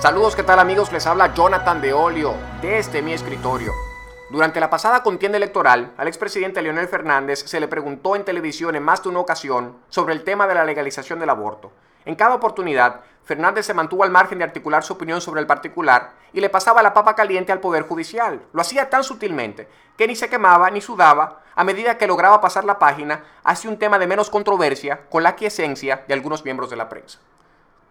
Saludos, ¿qué tal amigos? Les habla Jonathan de Olio desde mi escritorio. Durante la pasada contienda electoral, al expresidente Leonel Fernández se le preguntó en televisión en más de una ocasión sobre el tema de la legalización del aborto. En cada oportunidad, Fernández se mantuvo al margen de articular su opinión sobre el particular y le pasaba la papa caliente al Poder Judicial. Lo hacía tan sutilmente que ni se quemaba ni sudaba a medida que lograba pasar la página hacia un tema de menos controversia con la quiesencia de algunos miembros de la prensa.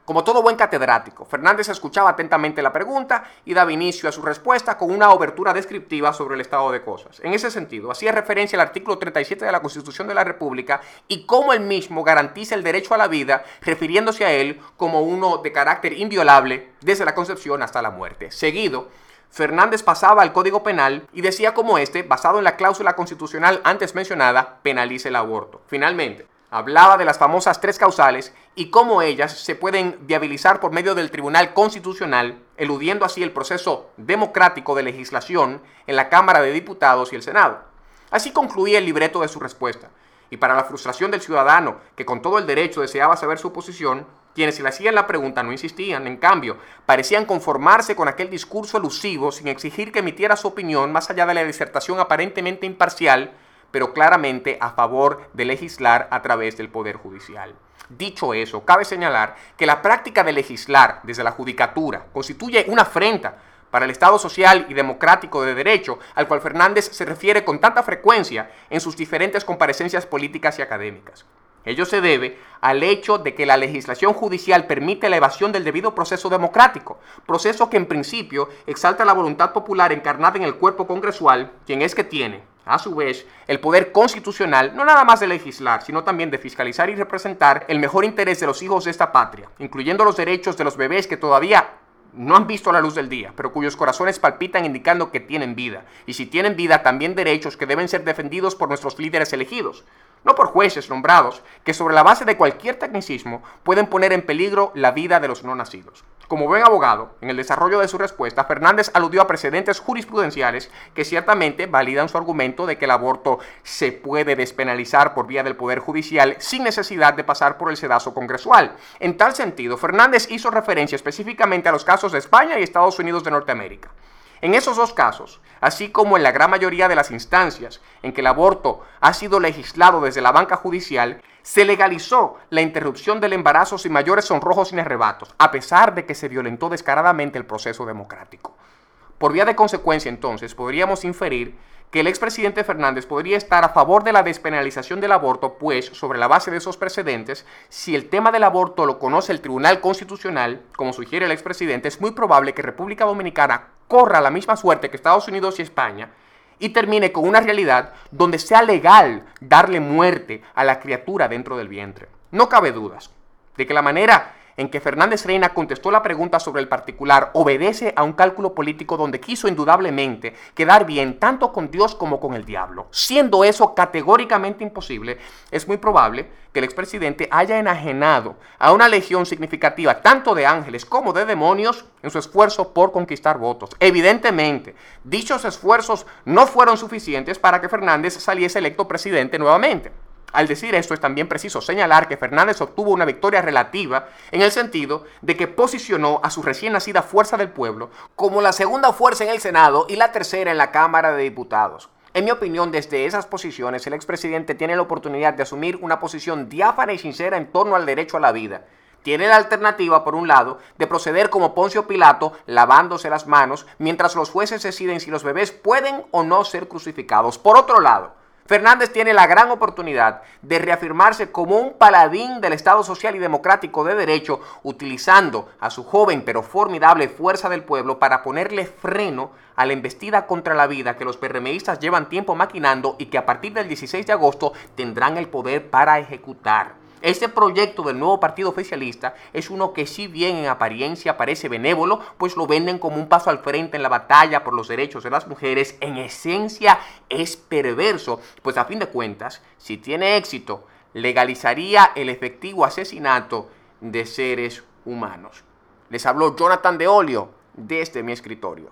Como todo buen catedrático, Fernández escuchaba atentamente la pregunta y daba inicio a su respuesta con una obertura descriptiva sobre el estado de cosas. En ese sentido, hacía referencia al artículo 37 de la Constitución de la República y cómo el mismo garantiza el derecho a la vida, refiriéndose a él como uno de carácter inviolable desde la concepción hasta la muerte. Seguido, Fernández pasaba al Código Penal y decía cómo este, basado en la cláusula constitucional antes mencionada, penaliza el aborto. Finalmente, hablaba de las famosas tres causales y cómo ellas se pueden viabilizar por medio del Tribunal Constitucional, eludiendo así el proceso democrático de legislación en la Cámara de Diputados y el Senado. Así concluía el libreto de su respuesta. Y para la frustración del ciudadano, que con todo el derecho deseaba saber su posición, quienes se le hacían la pregunta no insistían, en cambio, parecían conformarse con aquel discurso elusivo sin exigir que emitiera su opinión más allá de la disertación aparentemente imparcial pero claramente a favor de legislar a través del Poder Judicial. Dicho eso, cabe señalar que la práctica de legislar desde la judicatura constituye una afrenta para el Estado social y democrático de derecho al cual Fernández se refiere con tanta frecuencia en sus diferentes comparecencias políticas y académicas. Ello se debe al hecho de que la legislación judicial permite la evasión del debido proceso democrático, proceso que en principio exalta la voluntad popular encarnada en el cuerpo congresual, quien es que tiene, a su vez, el poder constitucional no nada más de legislar, sino también de fiscalizar y representar el mejor interés de los hijos de esta patria, incluyendo los derechos de los bebés que todavía no han visto la luz del día, pero cuyos corazones palpitan indicando que tienen vida. Y si tienen vida, también derechos que deben ser defendidos por nuestros líderes elegidos no por jueces nombrados, que sobre la base de cualquier tecnicismo pueden poner en peligro la vida de los no nacidos. Como buen abogado, en el desarrollo de su respuesta, Fernández aludió a precedentes jurisprudenciales que ciertamente validan su argumento de que el aborto se puede despenalizar por vía del Poder Judicial sin necesidad de pasar por el sedazo congresual. En tal sentido, Fernández hizo referencia específicamente a los casos de España y Estados Unidos de Norteamérica. En esos dos casos, así como en la gran mayoría de las instancias en que el aborto ha sido legislado desde la banca judicial, se legalizó la interrupción del embarazo sin mayores sonrojos ni arrebatos, a pesar de que se violentó descaradamente el proceso democrático. Por vía de consecuencia, entonces, podríamos inferir que el expresidente Fernández podría estar a favor de la despenalización del aborto, pues sobre la base de esos precedentes, si el tema del aborto lo conoce el Tribunal Constitucional, como sugiere el expresidente, es muy probable que República Dominicana corra la misma suerte que Estados Unidos y España y termine con una realidad donde sea legal darle muerte a la criatura dentro del vientre. No cabe dudas de que la manera en que Fernández Reina contestó la pregunta sobre el particular obedece a un cálculo político donde quiso indudablemente quedar bien tanto con Dios como con el diablo. Siendo eso categóricamente imposible, es muy probable que el expresidente haya enajenado a una legión significativa tanto de ángeles como de demonios en su esfuerzo por conquistar votos. Evidentemente, dichos esfuerzos no fueron suficientes para que Fernández saliese electo presidente nuevamente. Al decir esto es también preciso señalar que Fernández obtuvo una victoria relativa en el sentido de que posicionó a su recién nacida Fuerza del Pueblo como la segunda fuerza en el Senado y la tercera en la Cámara de Diputados. En mi opinión, desde esas posiciones, el expresidente tiene la oportunidad de asumir una posición diáfana y sincera en torno al derecho a la vida. Tiene la alternativa, por un lado, de proceder como Poncio Pilato, lavándose las manos, mientras los jueces deciden si los bebés pueden o no ser crucificados. Por otro lado, Fernández tiene la gran oportunidad de reafirmarse como un paladín del Estado social y democrático de derecho, utilizando a su joven pero formidable fuerza del pueblo para ponerle freno a la embestida contra la vida que los PRMistas llevan tiempo maquinando y que a partir del 16 de agosto tendrán el poder para ejecutar. Este proyecto del nuevo partido oficialista es uno que si bien en apariencia parece benévolo, pues lo venden como un paso al frente en la batalla por los derechos de las mujeres, en esencia es perverso, pues a fin de cuentas, si tiene éxito, legalizaría el efectivo asesinato de seres humanos. Les habló Jonathan de Olio desde mi escritorio.